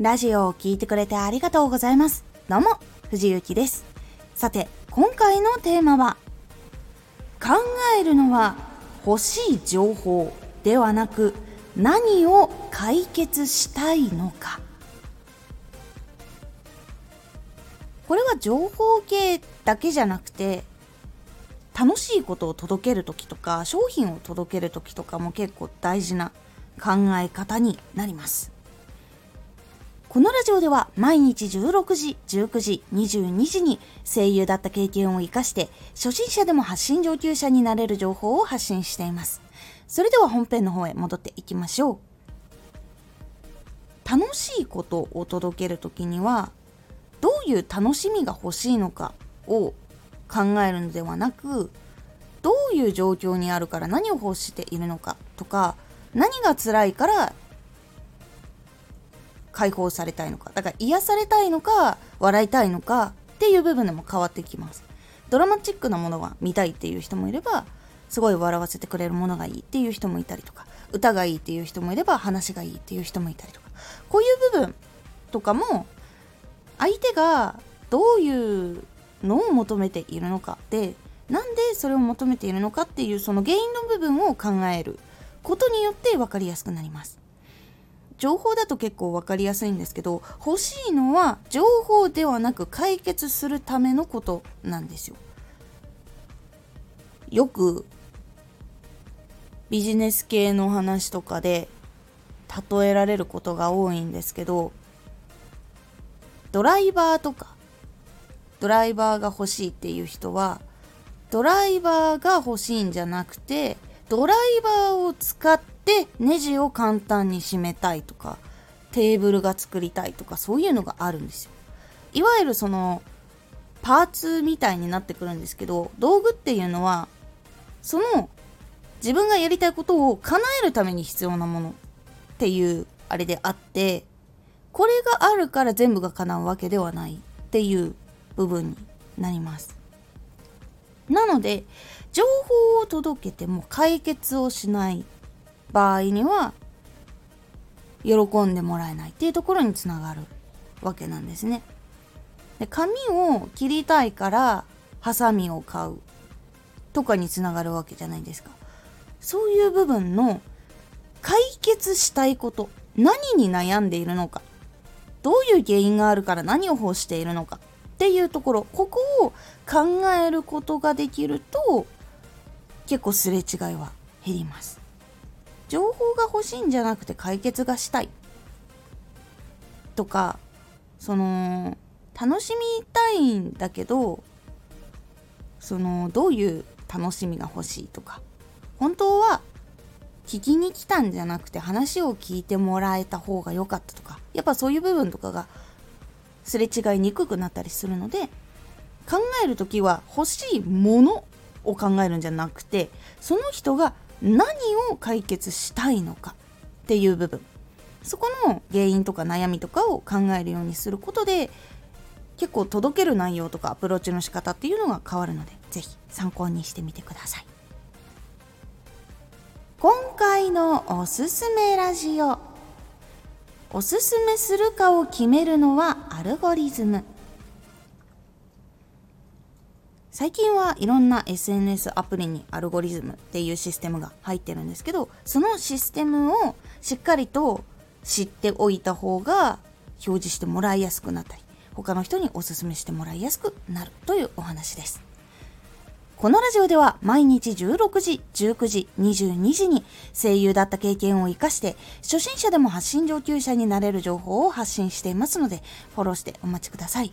ラジオを聴いてくれてありがとうございます。どうも、藤幸です。さて、今回のテーマは、考えるのは欲しい情報ではなく、何を解決したいのか。これは情報系だけじゃなくて、楽しいことを届ける時とか商品を届ける時とかも結構大事な考え方になりますこのラジオでは毎日16時、19時、22時に声優だった経験を活かして初心者でも発信上級者になれる情報を発信しています。それでは本編の方へ戻っていきましょう。楽しいことを届けるときにはどういう楽しみが欲しいのかを考えるのではなくどういう状況にあるから何を欲しているのかとか何が辛いから解放されたいのか。だから癒されたいのか笑いたいのかっていう部分でも変わってきます。ドラマチックなものは見たいっていう人もいればすごい笑わせてくれるものがいいっていう人もいたりとか歌がいいっていう人もいれば話がいいっていう人もいたりとか。こういう部分とかも相手がどういうのを求めているのかでなんでそれを求めているのかっていうその原因の部分を考えることによって分かりやすくなります。情報だと結構分かりやすいんですけど欲しいのは情報ではなく解決するためのことなんですよ。よくビジネス系の話とかで例えられることが多いんですけどドライバーとかドライバーが欲しいっていう人はドライバーが欲しいんじゃなくてドライバーを使ってネジを簡単に締めたいとかテーブルが作りたいとかそういうのがあるんですよ。いわゆるそのパーツみたいになってくるんですけど道具っていうのはその自分がやりたいことを叶えるために必要なものっていうあれであってこれがあるから全部が叶うわけではないっていう部分になります。なので情報を届けても解決をしない場合には喜んでもらえないっていうところにつながるわけなんですね。で髪を切りたいからハサミを買うとかにつながるわけじゃないですか。そういう部分の解決したいこと何に悩んでいるのかどういう原因があるから何を欲しているのかっていうところここを考えることができると結構すれ違いは減ります情報が欲しいんじゃなくて解決がしたい。とかその楽しみたいんだけどそのどういう楽しみが欲しいとか。本当は聞きに来たんじゃなくて話を聞いてもらえた方が良かったとか。やっぱそういう部分とかがすれ違いにくくなったりするので考える時は欲しいものを考えるんじゃなくてその人が何を解決したいのかっていう部分。そこの原因とか悩みとかを考えるようにすることで結構届ける内容とかアプローチの仕方っていうのが変わるので是非参考にしてみてください。今回のおすすめラジオ。おすすめするかを決めるのはアルゴリズム。最近はいろんな SNS アプリにアルゴリズムっていうシステムが入ってるんですけどそのシステムをしっかりと知っておいた方が表示してもらいやすくなったり他の人におすすめしてもらいやすくなるというお話ですこのラジオでは毎日16時、19時、22時に声優だった経験を活かして初心者でも発信上級者になれる情報を発信していますのでフォローしてお待ちください。